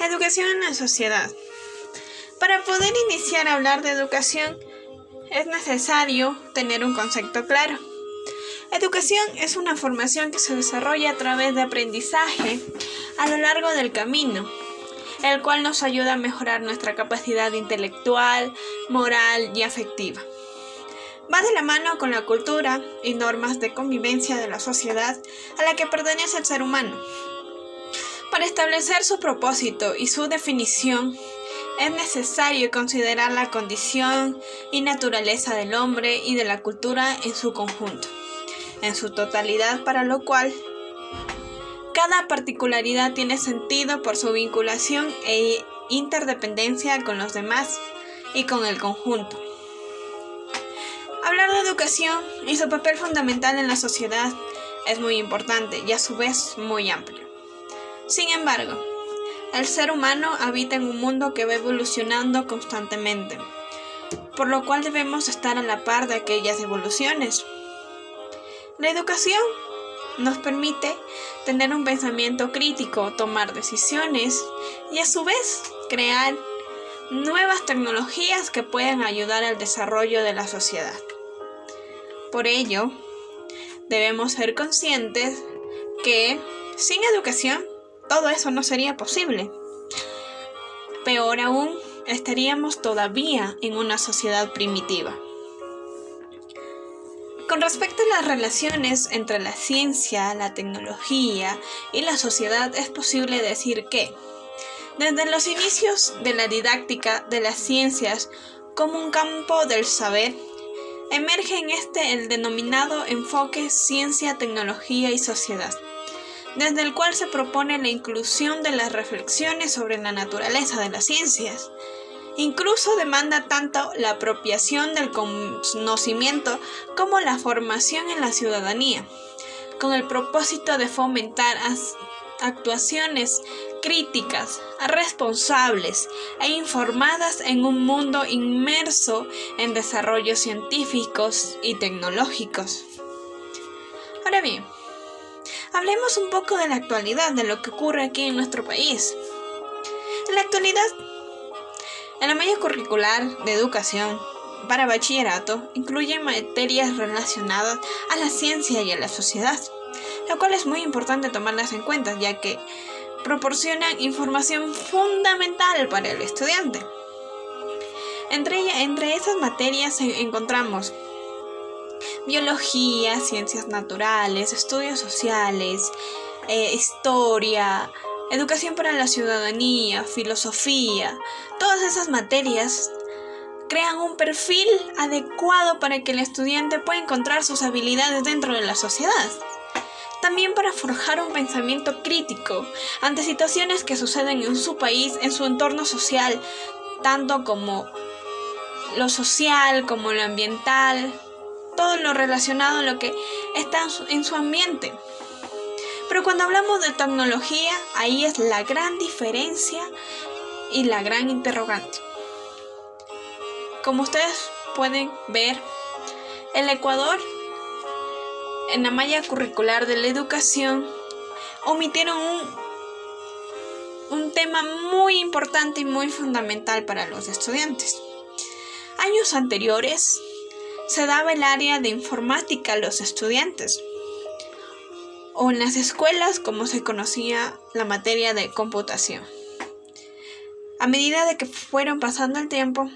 Educación en la sociedad. Para poder iniciar a hablar de educación es necesario tener un concepto claro. Educación es una formación que se desarrolla a través de aprendizaje a lo largo del camino, el cual nos ayuda a mejorar nuestra capacidad intelectual, moral y afectiva. Va de la mano con la cultura y normas de convivencia de la sociedad a la que pertenece el ser humano. Para establecer su propósito y su definición, es necesario considerar la condición y naturaleza del hombre y de la cultura en su conjunto, en su totalidad, para lo cual cada particularidad tiene sentido por su vinculación e interdependencia con los demás y con el conjunto. Hablar de educación y su papel fundamental en la sociedad es muy importante y a su vez muy amplio. Sin embargo, el ser humano habita en un mundo que va evolucionando constantemente, por lo cual debemos estar a la par de aquellas evoluciones. La educación nos permite tener un pensamiento crítico, tomar decisiones y a su vez crear nuevas tecnologías que pueden ayudar al desarrollo de la sociedad. Por ello, debemos ser conscientes que sin educación todo eso no sería posible. Peor aún, estaríamos todavía en una sociedad primitiva. Con respecto a las relaciones entre la ciencia, la tecnología y la sociedad, es posible decir que, desde los inicios de la didáctica de las ciencias como un campo del saber, emerge en este el denominado enfoque ciencia, tecnología y sociedad desde el cual se propone la inclusión de las reflexiones sobre la naturaleza de las ciencias. Incluso demanda tanto la apropiación del conocimiento como la formación en la ciudadanía, con el propósito de fomentar actuaciones críticas, responsables e informadas en un mundo inmerso en desarrollos científicos y tecnológicos. Ahora bien, Hablemos un poco de la actualidad, de lo que ocurre aquí en nuestro país. En la actualidad, en la media curricular de educación para bachillerato incluye materias relacionadas a la ciencia y a la sociedad, lo cual es muy importante tomarlas en cuenta ya que proporcionan información fundamental para el estudiante. Entre, entre esas materias encontramos biología, ciencias naturales, estudios sociales, eh, historia, educación para la ciudadanía, filosofía, todas esas materias crean un perfil adecuado para que el estudiante pueda encontrar sus habilidades dentro de la sociedad. También para forjar un pensamiento crítico ante situaciones que suceden en su país, en su entorno social, tanto como lo social como lo ambiental, todo lo relacionado a lo que está en su ambiente. Pero cuando hablamos de tecnología, ahí es la gran diferencia y la gran interrogante. Como ustedes pueden ver, el Ecuador, en la malla curricular de la educación, omitieron un, un tema muy importante y muy fundamental para los estudiantes. Años anteriores, se daba el área de informática a los estudiantes, o en las escuelas como se conocía la materia de computación. A medida de que fueron pasando el tiempo,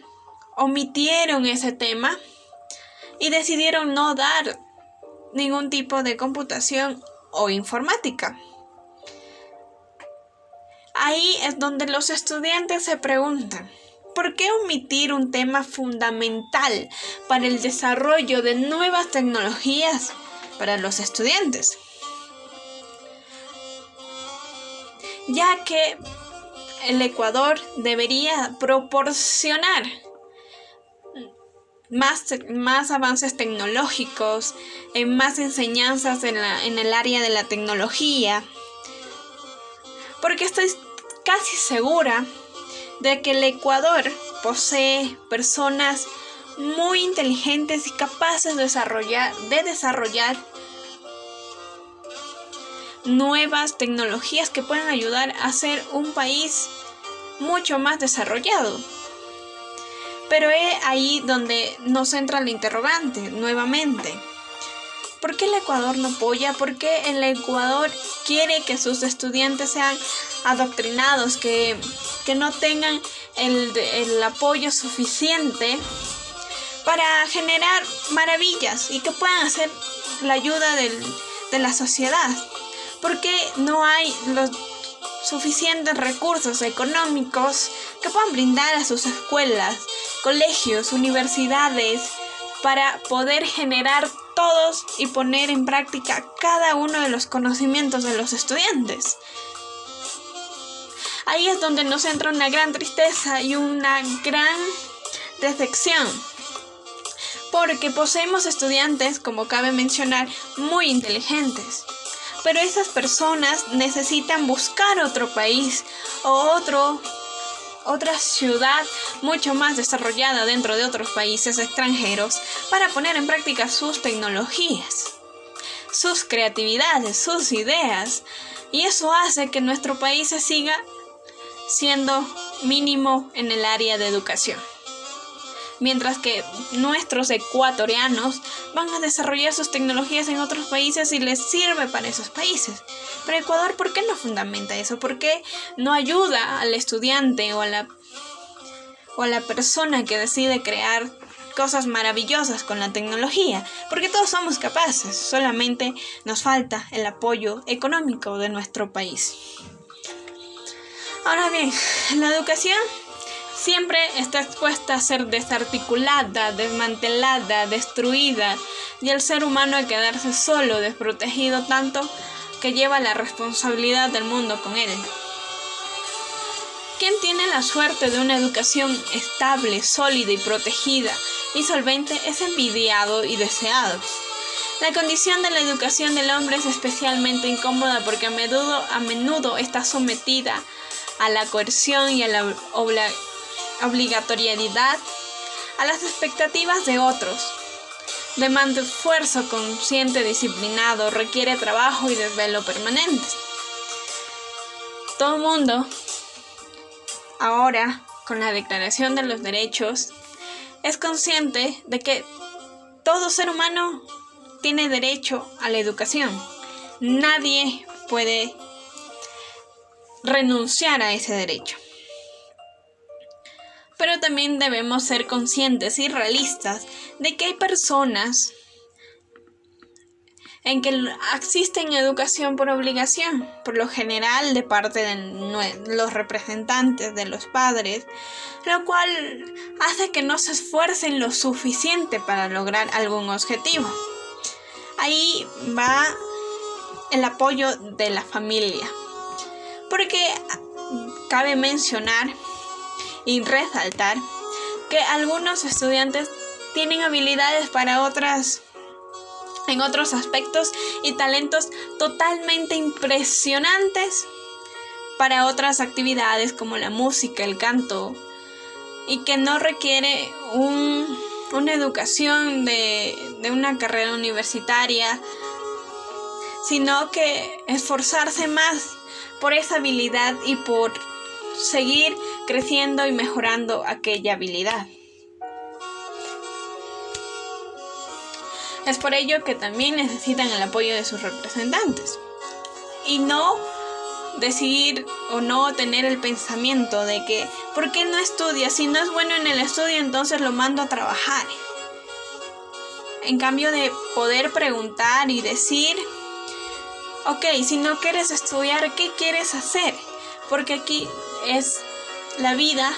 omitieron ese tema y decidieron no dar ningún tipo de computación o informática. Ahí es donde los estudiantes se preguntan, ¿por qué omitir un tema fundamental para el desarrollo de nuevas tecnologías para los estudiantes? Ya que el Ecuador debería proporcionar más, más avances tecnológicos, más enseñanzas en, en el área de la tecnología, porque estoy casi segura de que el Ecuador posee personas muy inteligentes y capaces de desarrollar, de desarrollar nuevas tecnologías que puedan ayudar a ser un país mucho más desarrollado. Pero es ahí donde nos entra el interrogante nuevamente. ¿Por qué el Ecuador no apoya? ¿Por qué el Ecuador quiere que sus estudiantes sean adoctrinados, que, no tengan el, apoyo suficiente para generar maravillas y que puedan hacer la ayuda de la sociedad? ¿Por qué no hay los suficientes recursos económicos que puedan brindar a sus escuelas, colegios, universidades, para poder generar todos y poner en práctica cada uno de los conocimientos de los estudiantes. Ahí es donde nos entra una gran tristeza y una gran decepción. Porque poseemos estudiantes, como cabe mencionar, muy inteligentes. Pero esas personas necesitan buscar otro país o otro otra ciudad mucho más desarrollada dentro de otros países extranjeros para poner en práctica sus tecnologías, sus creatividades, sus ideas. Y eso hace que nuestro país se siga siendo mínimo en el área de educación. Mientras que nuestros ecuatorianos van a desarrollar sus tecnologías en otros países y les sirve para esos países. Pero Ecuador, ¿por qué no fundamenta eso? ¿Por qué no ayuda al estudiante o a la, o a la persona que decide crear cosas maravillosas con la tecnología? Porque todos somos capaces, solamente nos falta el apoyo económico de nuestro país. Ahora bien, la educación siempre está expuesta a ser desarticulada, desmantelada, destruida y el ser humano a quedarse solo, desprotegido tanto que lleva la responsabilidad del mundo con él. ¿Quién tiene la suerte de una educación estable, sólida y protegida y solvente es envidiado y deseado? La condición de la educación del hombre es especialmente incómoda porque a menudo, a menudo está sometida a la coerción y a la obligatoriedad, a las expectativas de otros, Demanda esfuerzo consciente, disciplinado, requiere trabajo y desvelo permanente. Todo el mundo, ahora, con la Declaración de los Derechos, es consciente de que todo ser humano tiene derecho a la educación. Nadie puede renunciar a ese derecho. Pero también debemos ser conscientes y realistas de que hay personas en que existen educación por obligación, por lo general de parte de los representantes de los padres, lo cual hace que no se esfuercen lo suficiente para lograr algún objetivo. Ahí va el apoyo de la familia, porque cabe mencionar y resaltar que algunos estudiantes tienen habilidades para otras en otros aspectos y talentos totalmente impresionantes para otras actividades como la música, el canto y que no requiere una educación de, de una carrera universitaria, sino que esforzarse más por esa habilidad y por seguir creciendo y mejorando aquella habilidad. Es por ello que también necesitan el apoyo de sus representantes. Y no decidir o no tener el pensamiento de que, ¿por qué no estudia? Si no es bueno en el estudio, entonces lo mando a trabajar. En cambio de poder preguntar y decir, ok, si no quieres estudiar, ¿qué quieres hacer? Porque aquí es la vida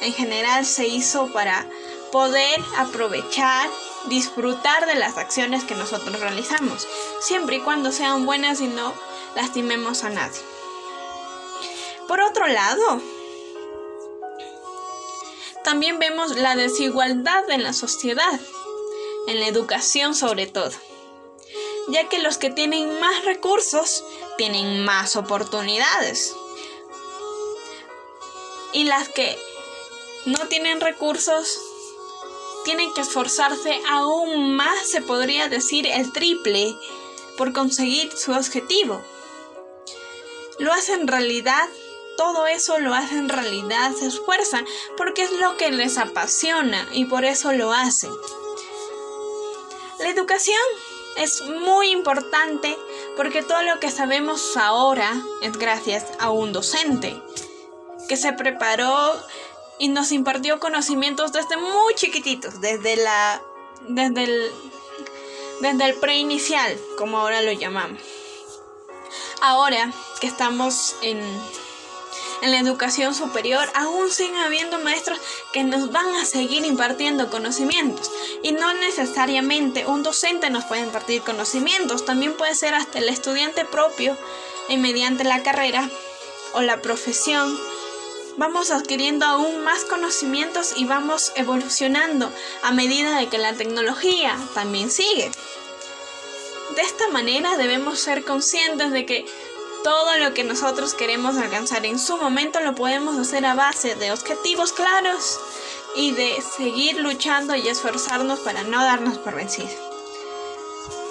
en general se hizo para poder aprovechar, disfrutar de las acciones que nosotros realizamos, siempre y cuando sean buenas y no lastimemos a nadie. Por otro lado, también vemos la desigualdad en la sociedad, en la educación sobre todo, ya que los que tienen más recursos tienen más oportunidades y las que no tienen recursos tienen que esforzarse aún más, se podría decir el triple, por conseguir su objetivo. Lo hacen realidad todo eso lo hacen realidad, se esfuerzan porque es lo que les apasiona y por eso lo hacen. La educación es muy importante porque todo lo que sabemos ahora es gracias a un docente que se preparó y nos impartió conocimientos desde muy chiquititos, desde la desde el desde el preinicial, como ahora lo llamamos. Ahora que estamos en en la educación superior aún siguen habiendo maestros que nos van a seguir impartiendo conocimientos y no necesariamente un docente nos puede impartir conocimientos, también puede ser hasta el estudiante propio y mediante la carrera o la profesión vamos adquiriendo aún más conocimientos y vamos evolucionando a medida de que la tecnología también sigue. De esta manera debemos ser conscientes de que todo lo que nosotros queremos alcanzar en su momento lo podemos hacer a base de objetivos claros y de seguir luchando y esforzarnos para no darnos por vencidos.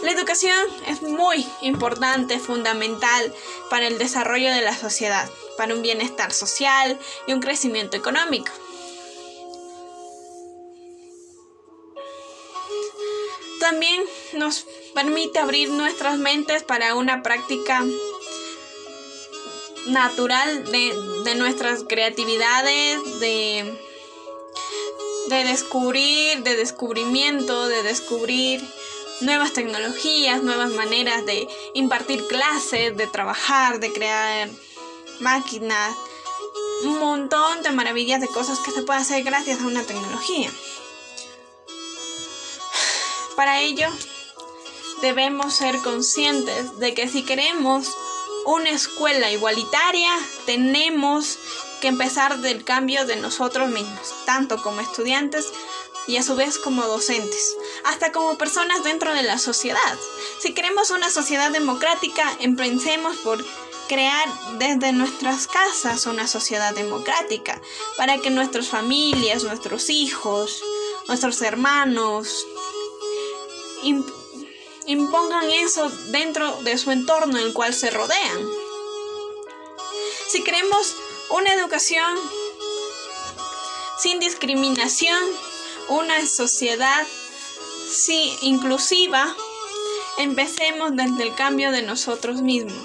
La educación es muy importante, fundamental para el desarrollo de la sociedad, para un bienestar social y un crecimiento económico. También nos permite abrir nuestras mentes para una práctica natural de, nuestras creatividades, de, de descubrir, de descubrimiento, de descubrir nuevas tecnologías, nuevas maneras de impartir clases, de trabajar, de crear máquinas, un montón de maravillas de cosas que se puede hacer gracias a una tecnología. Para ello, debemos ser conscientes de que si queremos una escuela igualitaria, tenemos que empezar del cambio de nosotros mismos, tanto como estudiantes y a su vez como docentes, hasta como personas dentro de la sociedad. Si queremos una sociedad democrática, empecemos por crear desde nuestras casas una sociedad democrática, para que nuestras familias, nuestros hijos, nuestros hermanos, impongan eso dentro de su entorno en el cual se rodean. Si queremos una educación sin discriminación, una sociedad sí, inclusiva, empecemos desde el cambio de nosotros mismos.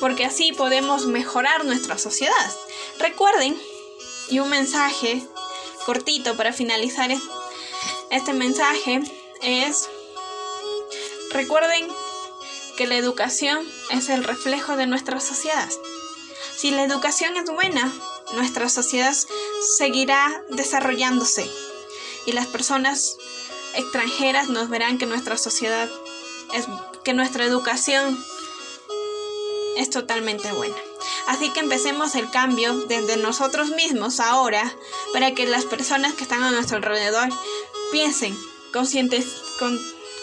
Porque así podemos mejorar nuestra sociedad. Recuerden, y un mensaje cortito para finalizar este mensaje, es, recuerden que la educación es el reflejo de nuestra sociedad. Si la educación es buena, nuestra sociedad seguirá desarrollándose y las personas extranjeras nos verán que nuestra sociedad es que nuestra educación es totalmente buena. Así que empecemos el cambio desde nosotros mismos ahora para que las personas que están a nuestro alrededor piensen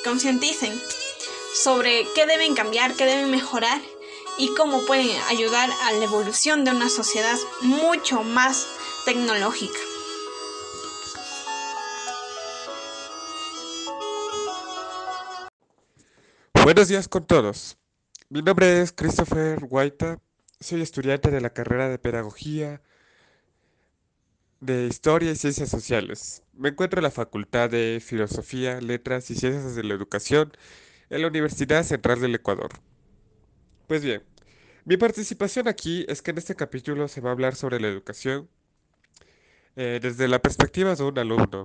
concienticen sobre qué deben cambiar, qué deben mejorar y cómo pueden ayudar a la evolución de una sociedad mucho más tecnológica. Buenos días con todos. Mi nombre es Christopher Guaita. Soy estudiante de la carrera de Pedagogía de Historia y Ciencias Sociales. Me encuentro en la Facultad de Filosofía, Letras y Ciencias de la Educación en la Universidad Central del Ecuador. Pues bien, mi participación aquí es que en este capítulo se va a hablar sobre la educación eh, desde la perspectiva de un alumno,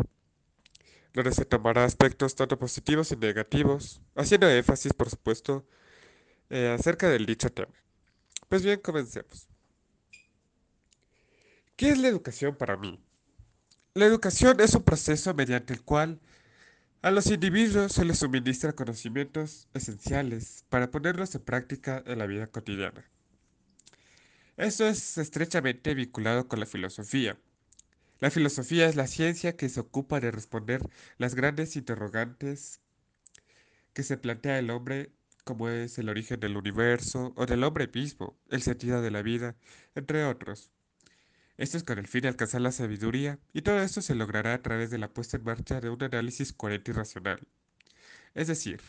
donde se tomará aspectos tanto positivos y negativos, haciendo énfasis, por supuesto, eh, acerca del dicho tema. Pues bien, comencemos. ¿Qué es la educación para mí? La educación es un proceso mediante el cual a los individuos se les suministra conocimientos esenciales para ponerlos en práctica en la vida cotidiana. Esto es estrechamente vinculado con la filosofía. La filosofía es la ciencia que se ocupa de responder las grandes interrogantes que se plantea el hombre, como es el origen del universo o del hombre mismo, el sentido de la vida, entre otros. Esto es con el fin de alcanzar la sabiduría, y todo esto se logrará a través de la puesta en marcha de un análisis coherente y racional. Es decir,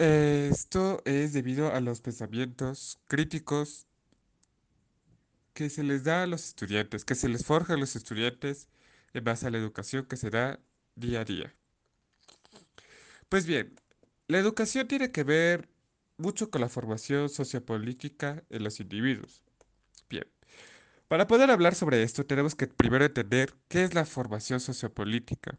Esto es debido a los pensamientos críticos que se les da a los estudiantes, que se les forja a los estudiantes en base a la educación que se da día a día. Pues bien, la educación tiene que ver mucho con la formación sociopolítica en los individuos. Para poder hablar sobre esto tenemos que primero entender qué es la formación sociopolítica.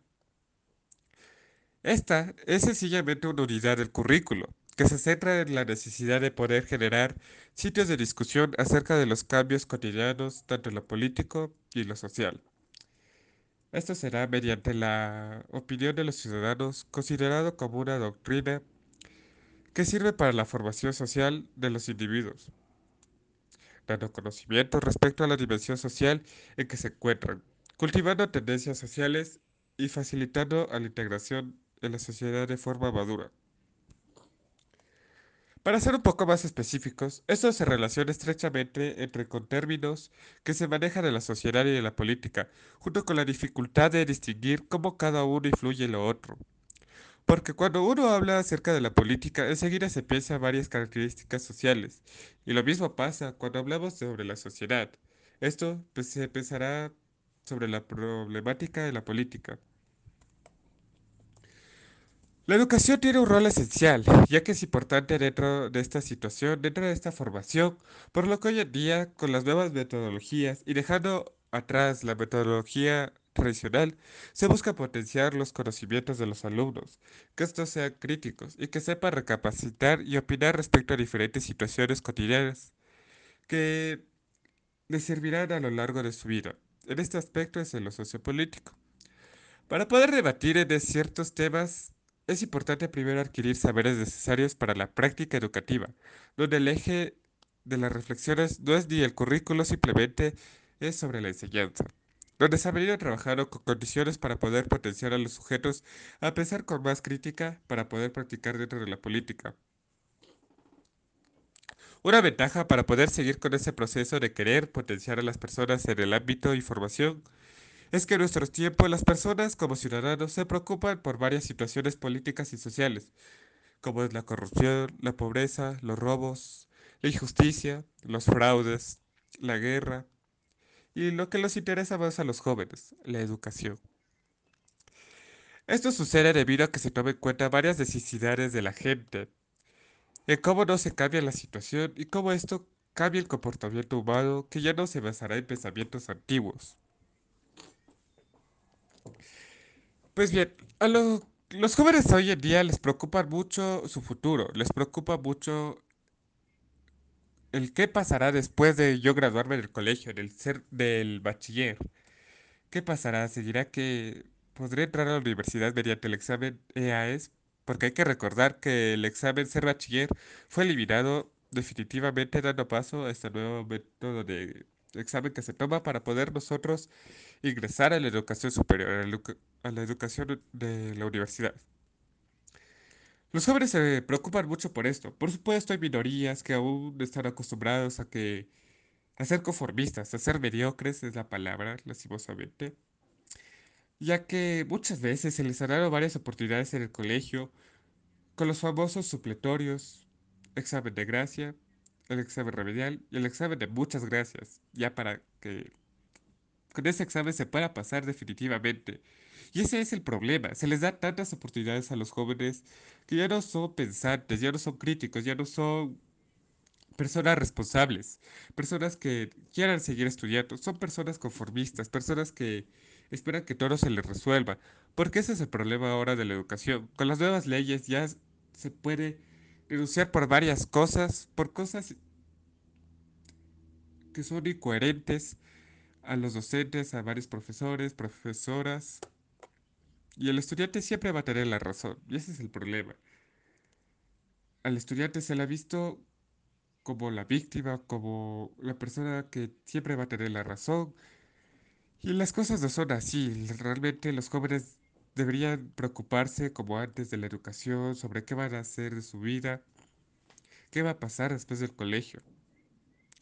Esta es sencillamente una unidad del currículo, que se centra en la necesidad de poder generar sitios de discusión acerca de los cambios cotidianos, tanto en lo político y lo social. Esto será mediante la opinión de los ciudadanos, considerado como una doctrina que sirve para la formación social de los individuos, dando conocimiento respecto a la dimensión social en que se encuentran, cultivando tendencias sociales y facilitando la integración en la sociedad de forma madura. Para ser un poco más específicos, esto se relaciona estrechamente entre con términos que se manejan en la sociedad y en la política, junto con la dificultad de distinguir cómo cada uno influye en lo otro. Porque cuando uno habla acerca de la política, enseguida se piensa varias características sociales, y lo mismo pasa cuando hablamos sobre la sociedad. Esto pues, se pensará sobre la problemática de la política. La educación tiene un rol esencial, ya que es importante dentro de esta situación, dentro de esta formación, por lo que hoy en día, con las nuevas metodologías y dejando atrás la metodología tradicional, se busca potenciar los conocimientos de los alumnos, que estos sean críticos y que sepan recapacitar y opinar respecto a diferentes situaciones cotidianas que les servirán a lo largo de su vida. En este aspecto es en lo sociopolítico. Para poder debatir en ciertos temas, es importante primero adquirir saberes necesarios para la práctica educativa, donde el eje de las reflexiones no es ni el currículo, simplemente es sobre la enseñanza donde venido trabajando con condiciones para poder potenciar a los sujetos a pensar con más crítica para poder practicar dentro de la política. Una ventaja para poder seguir con ese proceso de querer potenciar a las personas en el ámbito de información es que en nuestros tiempos las personas como ciudadanos se preocupan por varias situaciones políticas y sociales, como es la corrupción, la pobreza, los robos, la injusticia, los fraudes, la guerra, y lo que les interesa más a los jóvenes, la educación. Esto sucede debido a que se tomen en cuenta varias necesidades de la gente, en cómo no se cambia la situación y cómo esto cambia el comportamiento humano que ya no se basará en pensamientos antiguos. Pues bien, a los jóvenes hoy en día les preocupa mucho su futuro, les preocupa mucho el qué pasará después de yo graduarme del colegio, del ser del bachiller. ¿Qué pasará? ¿Se dirá que podré entrar a la universidad mediante el examen EAS? Porque hay que recordar que el examen ser bachiller fue eliminado definitivamente dando paso a este nuevo método de examen que se toma para poder nosotros ingresar a la educación superior, a la educación de la universidad. Los jóvenes se preocupan mucho por esto. Por supuesto, hay minorías que aún están acostumbrados a que a ser conformistas, a ser mediocres es la palabra, lastimosamente, ya que muchas veces se les han dado varias oportunidades en el colegio con los famosos supletorios, examen de gracia, el examen remedial y el examen de muchas gracias, ya para que con ese examen se pueda pasar definitivamente. Y ese es el problema. Se les da tantas oportunidades a los jóvenes que ya no son pensantes, ya no son críticos, ya no son personas responsables, personas que quieran seguir estudiando, son personas conformistas, personas que esperan que todo se les resuelva. Porque ese es el problema ahora de la educación. Con las nuevas leyes ya se puede denunciar por varias cosas, por cosas que son incoherentes a los docentes, a varios profesores, profesoras. Y el estudiante siempre va a tener la razón. Y ese es el problema. Al estudiante se le ha visto como la víctima, como la persona que siempre va a tener la razón. Y las cosas no son así. Realmente los jóvenes deberían preocuparse como antes de la educación, sobre qué van a hacer de su vida, qué va a pasar después del colegio.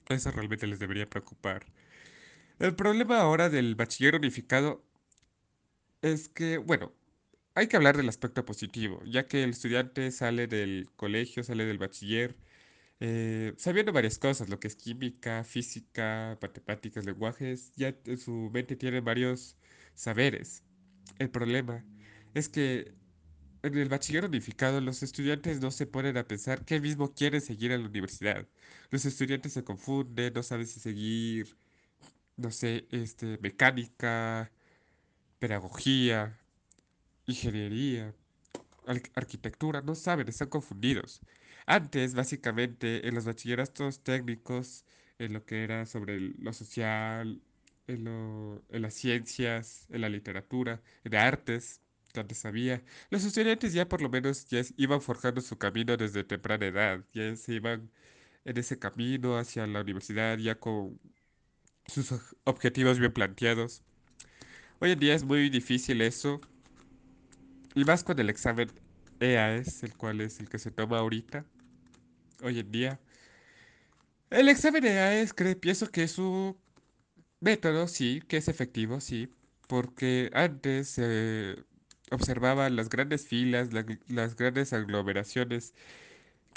Eso realmente les debería preocupar. El problema ahora del bachiller unificado es que, bueno, hay que hablar del aspecto positivo, ya que el estudiante sale del colegio, sale del bachiller, eh, sabiendo varias cosas, lo que es química, física, matemáticas, lenguajes, ya en su mente tiene varios saberes. El problema es que en el bachiller unificado los estudiantes no se ponen a pensar qué mismo quieren seguir en la universidad. Los estudiantes se confunden, no saben si seguir, no sé, este, mecánica, pedagogía, ingeniería, arquitectura, no saben, están confundidos. Antes, básicamente, en los bachilleratos técnicos, en lo que era sobre lo social, en, lo- en las ciencias, en la literatura, en artes, que antes había, los estudiantes ya por lo menos ya iban forjando su camino desde temprana edad, ya se iban en ese camino hacia la universidad, ya con sus objetivos bien planteados. Hoy en día es muy difícil eso, y más con el examen EAS, el cual es el que se toma ahorita, hoy en día. El examen EAS creo, pienso que es un método, sí, que es efectivo, sí, porque antes se observaban las grandes filas, la- las grandes aglomeraciones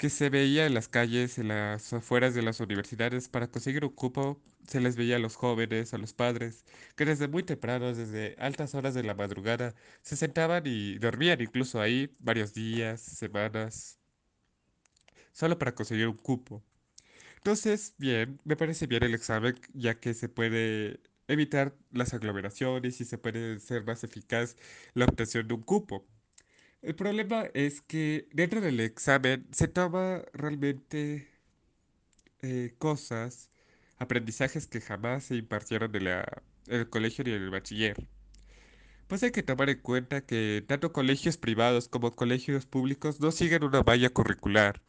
que se veía en las calles, en las afueras de las universidades, para conseguir un cupo, se les veía a los jóvenes, a los padres, que desde muy temprano, desde altas horas de la madrugada, se sentaban y dormían incluso ahí varios días, semanas, solo para conseguir un cupo. Entonces, bien, me parece bien el examen, ya que se puede evitar las aglomeraciones y se puede ser más eficaz la obtención de un cupo. El problema es que dentro del examen se toma realmente eh, cosas, aprendizajes que jamás se impartieron en el colegio ni en el bachiller. Pues hay que tomar en cuenta que tanto colegios privados como colegios públicos no siguen una malla curricular.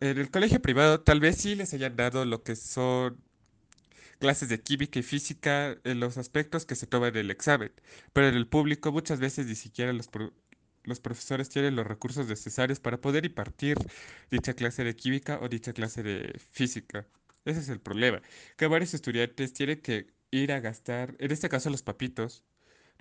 En el colegio privado tal vez sí les hayan dado lo que son clases de química y física en los aspectos que se toman en el examen, pero en el público muchas veces ni siquiera los, pro- los profesores tienen los recursos necesarios para poder impartir dicha clase de química o dicha clase de física. Ese es el problema, que varios estudiantes tienen que ir a gastar, en este caso los papitos,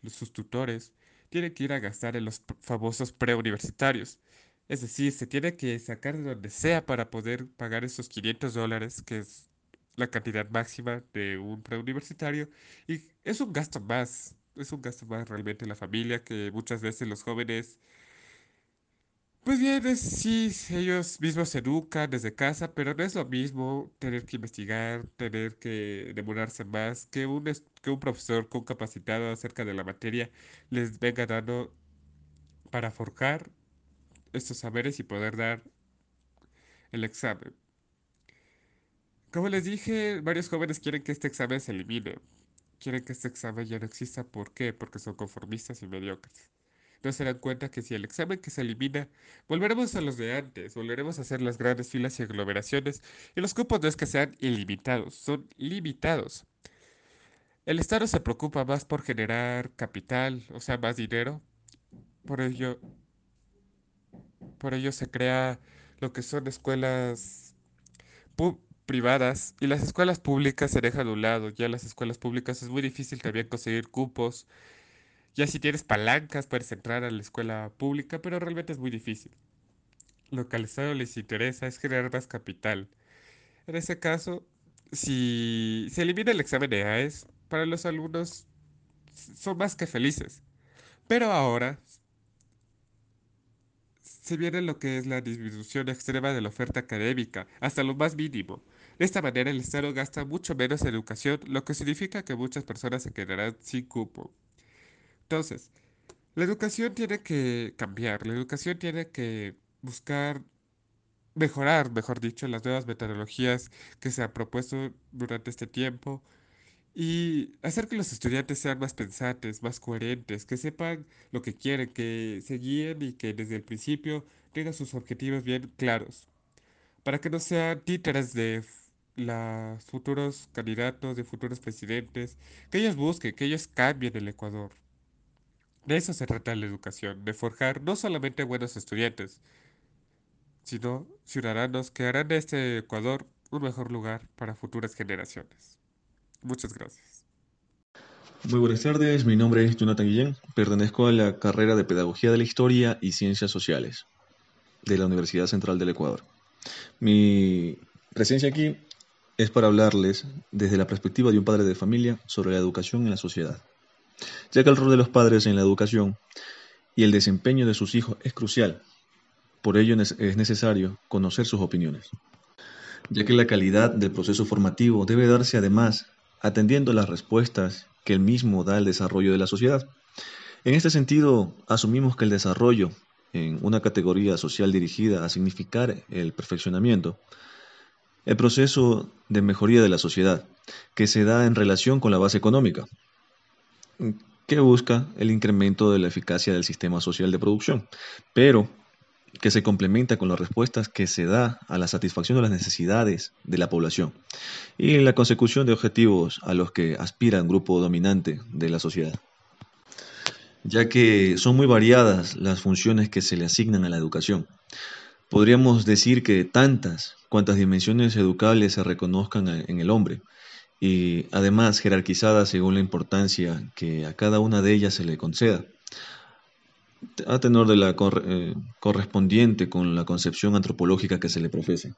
sus tutores, tienen que ir a gastar en los famosos preuniversitarios. Es decir, se tiene que sacar de donde sea para poder pagar esos 500 dólares, que es la cantidad máxima de un preuniversitario. Y es un gasto más, es un gasto más realmente en la familia, que muchas veces los jóvenes, pues bien, es- sí, ellos mismos se educan desde casa, pero no es lo mismo tener que investigar, tener que demorarse más, que un, que un profesor con capacitado acerca de la materia les venga dando para forjar estos saberes y poder dar el examen. Como les dije, varios jóvenes quieren que este examen se elimine. Quieren que este examen ya no exista. ¿Por qué? Porque son conformistas y mediocres. No se dan cuenta que si el examen que se elimina, volveremos a los de antes, volveremos a hacer las grandes filas y aglomeraciones, y los cupos no es que sean ilimitados, son limitados. El Estado se preocupa más por generar capital, o sea, más dinero, por ello, por ello se crea lo que son escuelas privadas y las escuelas públicas se dejan a un lado. Ya las escuelas públicas es muy difícil también conseguir cupos. Ya si tienes palancas puedes entrar a la escuela pública, pero realmente es muy difícil. Lo que al Estado les interesa es generar más capital. En ese caso, si se elimina el examen de AES, para los alumnos son más que felices. Pero ahora se viene lo que es la disminución extrema de la oferta académica, hasta lo más mínimo. De esta manera, el Estado gasta mucho menos en educación, lo que significa que muchas personas se quedarán sin cupo. Entonces, la educación tiene que cambiar, la educación tiene que buscar mejorar, mejor dicho, las nuevas metodologías que se han propuesto durante este tiempo y hacer que los estudiantes sean más pensantes, más coherentes, que sepan lo que quieren, que se guíen y que desde el principio tengan sus objetivos bien claros, para que no sean títeres de los futuros candidatos, de futuros presidentes, que ellos busquen, que ellos cambien el Ecuador. De eso se trata la educación, de forjar no solamente buenos estudiantes, sino ciudadanos que harán de este Ecuador un mejor lugar para futuras generaciones. Muchas gracias. Muy buenas tardes, mi nombre es Jonathan Guillén, pertenezco a la carrera de Pedagogía de la Historia y Ciencias Sociales de la Universidad Central del Ecuador. Mi presencia aquí es para hablarles desde la perspectiva de un padre de familia sobre la educación en la sociedad, ya que el rol de los padres en la educación y el desempeño de sus hijos es crucial, por ello es necesario conocer sus opiniones, ya que la calidad del proceso formativo debe darse además atendiendo las respuestas que el mismo da al desarrollo de la sociedad. En este sentido, asumimos que el desarrollo en una categoría social dirigida a significar el perfeccionamiento, el proceso de mejoría de la sociedad, que se da en relación con la base económica, que busca el incremento de la eficacia del sistema social de producción, pero que se complementa con las respuestas que se da a la satisfacción de las necesidades de la población y la consecución de objetivos a los que aspira un grupo dominante de la sociedad ya que son muy variadas las funciones que se le asignan a la educación. Podríamos decir que tantas cuantas dimensiones educables se reconozcan en el hombre, y además jerarquizadas según la importancia que a cada una de ellas se le conceda, a tenor de la eh, correspondiente con la concepción antropológica que se le profese,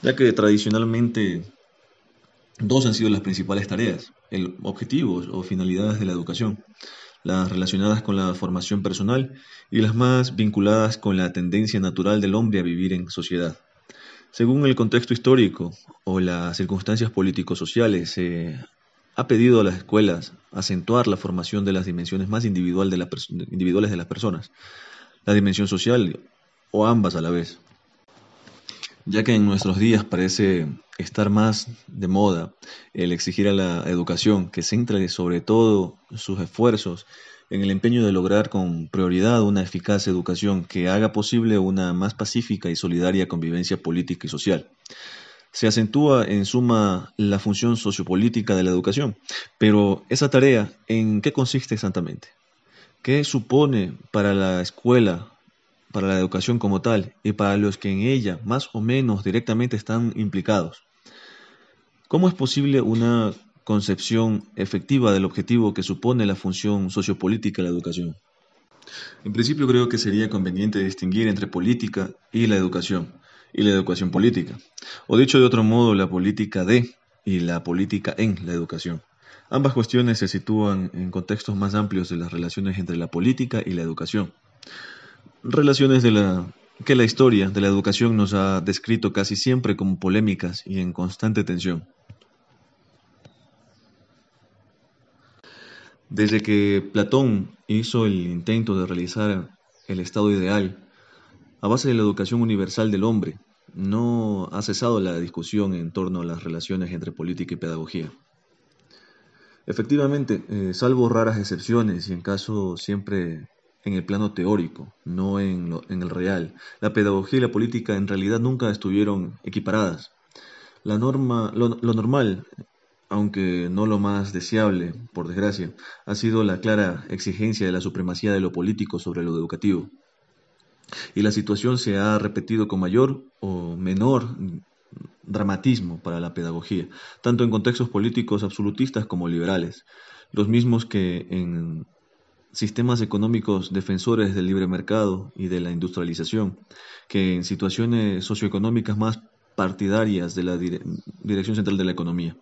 ya que tradicionalmente dos han sido las principales tareas, el objetivos o finalidades de la educación las relacionadas con la formación personal y las más vinculadas con la tendencia natural del hombre a vivir en sociedad. Según el contexto histórico o las circunstancias político-sociales, se ha pedido a las escuelas acentuar la formación de las dimensiones más individual individuales de las personas, la dimensión social o ambas a la vez ya que en nuestros días parece estar más de moda el exigir a la educación que centre sobre todo sus esfuerzos en el empeño de lograr con prioridad una eficaz educación que haga posible una más pacífica y solidaria convivencia política y social. Se acentúa en suma la función sociopolítica de la educación, pero esa tarea, ¿en qué consiste exactamente? ¿Qué supone para la escuela para la educación como tal y para los que en ella más o menos directamente están implicados. ¿Cómo es posible una concepción efectiva del objetivo que supone la función sociopolítica de la educación? En principio creo que sería conveniente distinguir entre política y la educación, y la educación política, o dicho de otro modo, la política de y la política en la educación. Ambas cuestiones se sitúan en contextos más amplios de las relaciones entre la política y la educación relaciones de la que la historia de la educación nos ha descrito casi siempre como polémicas y en constante tensión. Desde que Platón hizo el intento de realizar el estado ideal a base de la educación universal del hombre, no ha cesado la discusión en torno a las relaciones entre política y pedagogía. Efectivamente, eh, salvo raras excepciones y en caso siempre en el plano teórico, no en, en el real. La pedagogía y la política en realidad nunca estuvieron equiparadas. La norma, lo, normal, aunque no lo más deseable, por desgracia, ha sido la clara exigencia de la supremacía de lo político sobre lo educativo. Y la situación se ha repetido con mayor o menor dramatismo para la pedagogía, tanto en contextos políticos absolutistas como liberales, los mismos que en sistemas económicos defensores del libre mercado y de la industrialización, que en situaciones socioeconómicas más partidarias de la Dirección Central de la Economía.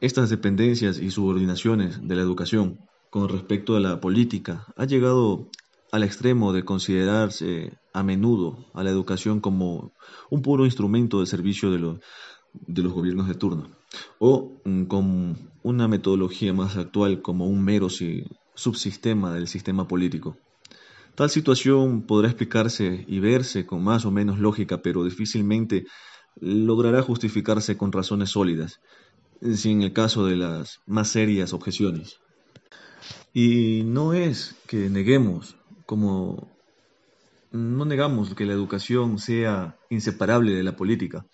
Estas dependencias y subordinaciones de la educación con respecto a la política ha llegado al extremo de considerarse a menudo a la educación como un puro instrumento de servicio de, de los gobiernos de turno, o mm, con una metodología más actual como un mero subsistema del sistema político. Tal situación podrá explicarse y verse con más o menos lógica, pero difícilmente logrará justificarse con razones sólidas, sin el caso de las más serias objeciones. Y no es que neguemos, como no negamos que la educación sea inseparable de la política,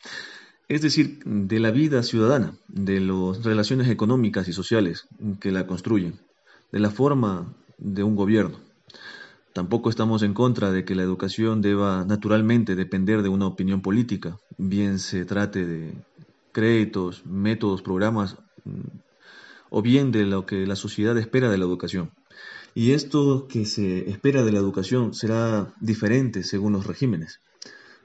es decir, de la vida ciudadana, de las relaciones económicas y sociales que la construyen de la forma de un gobierno. Tampoco estamos en contra de que la educación deba naturalmente depender de una opinión política, bien se trate de créditos, métodos, programas mm, o bien de lo que la sociedad espera de la educación. Y esto que se espera de la educación será diferente según los regímenes.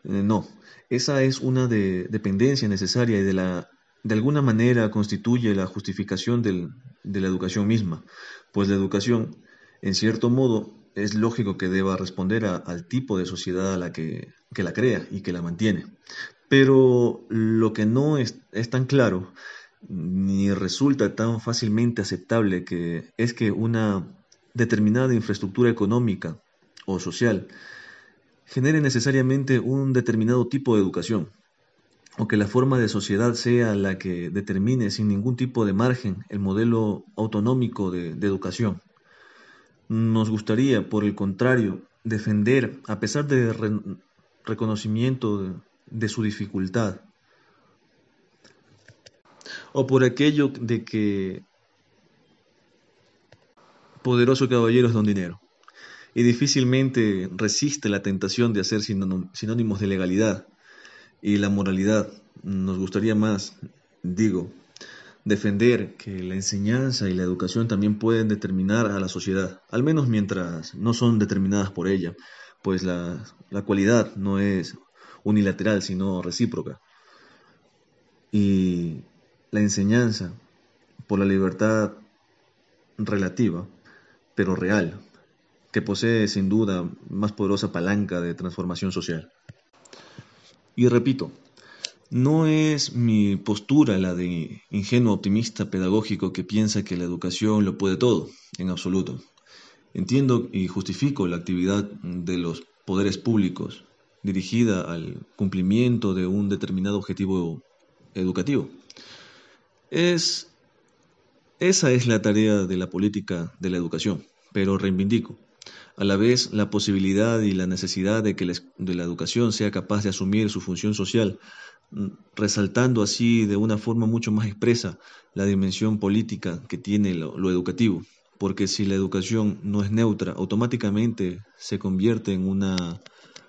Eh, no, esa es una de, dependencia necesaria y de, la, de alguna manera constituye la justificación de la educación misma, pues la educación, en cierto modo, es lógico que deba responder al tipo de sociedad a la que, que, la crea y que la mantiene. Pero lo que no es, es tan claro ni resulta tan fácilmente aceptable que es que una determinada infraestructura económica o social genere necesariamente un determinado tipo de educación, o que la forma de sociedad sea la que determine sin ningún tipo de margen el modelo autonómico de, educación. Nos gustaría, por el contrario, defender, a pesar del reconocimiento de su dificultad, o por aquello de que poderoso caballero es don dinero y difícilmente resiste la tentación de hacer sinónimos de legalidad y la moralidad. Nos gustaría más, digo, defender que la enseñanza y la educación también pueden determinar a la sociedad, al menos mientras no son determinadas por ella, pues la, la cualidad no es unilateral, sino recíproca. Y la enseñanza por la libertad relativa, pero real, que posee sin duda más poderosa palanca de transformación social. Y repito, no es mi postura la de ingenuo optimista pedagógico que piensa que la educación lo puede todo, en absoluto. Entiendo y justifico la actividad de los poderes públicos dirigida al cumplimiento de un determinado objetivo educativo. Es, esa es la tarea de la política de la educación, pero reivindico a la vez la posibilidad y la necesidad de que la, educación sea capaz de asumir su función social, mm, resaltando así de una forma mucho más expresa la dimensión política que tiene lo, educativo, porque si la educación no es neutra, automáticamente se convierte en una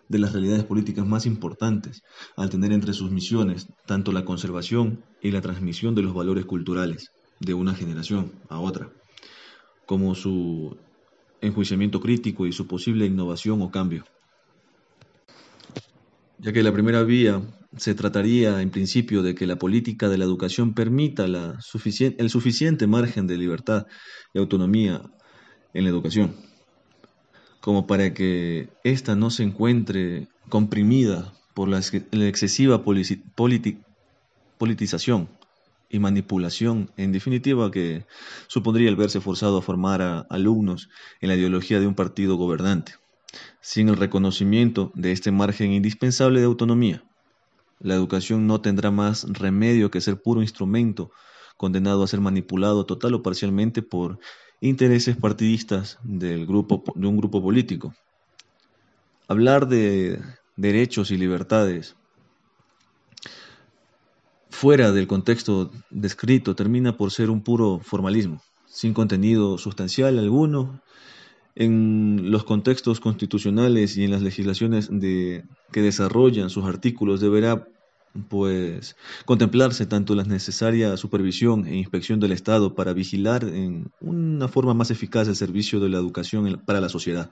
de las realidades políticas más importantes, al tener entre sus misiones tanto la conservación y la transmisión de los valores culturales de una generación a otra, como su enjuiciamiento crítico y su posible innovación o cambio. Ya que la primera vía se trataría en principio de que la política de la educación permita el suficiente margen de libertad y autonomía en la educación, como para que ésta no se encuentre comprimida por la, excesiva politización y manipulación, en definitiva, que supondría el verse forzado a formar a alumnos en la ideología de un partido gobernante, sin el reconocimiento de este margen indispensable de autonomía. La educación no tendrá más remedio que ser puro instrumento, condenado a ser manipulado total o parcialmente por intereses partidistas del grupo, de un grupo político. Hablar de derechos y libertades fuera del contexto descrito termina por ser un puro formalismo, sin contenido sustancial alguno en los contextos constitucionales y en las legislaciones que desarrollan sus artículos. Deberá pues contemplarse tanto la necesaria supervisión e inspección del Estado para vigilar en una forma más eficaz el servicio de la educación para la sociedad,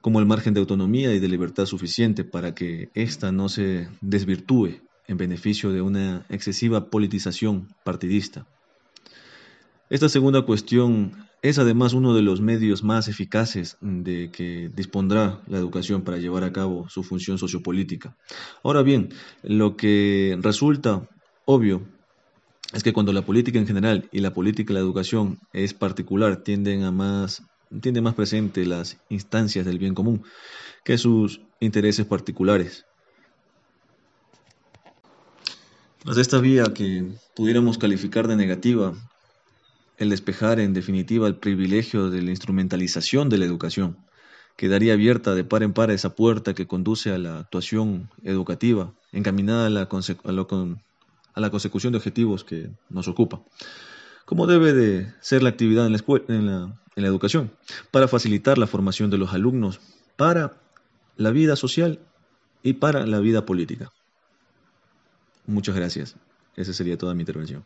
como el margen de autonomía y de libertad suficiente para que ésta no se desvirtúe en beneficio de una excesiva politización partidista. Esta segunda cuestión es además uno de los medios más eficaces de que dispondrá la educación para llevar a cabo su función sociopolítica. Ahora bien, lo que resulta obvio es que cuando la política en general y la política de la educación es particular, tienden a más, tiende más presente las instancias del bien común que sus intereses particulares. Tras esta vía que pudiéramos calificar de negativa, el despejar en definitiva el privilegio de la instrumentalización de la educación, quedaría abierta de par en par esa puerta que conduce a la actuación educativa, encaminada a la, a la consecución de objetivos que nos ocupa, como debe de ser la actividad en, la, en la educación, para facilitar la formación de los alumnos para la vida social y para la vida política. Muchas gracias. Esa sería toda mi intervención.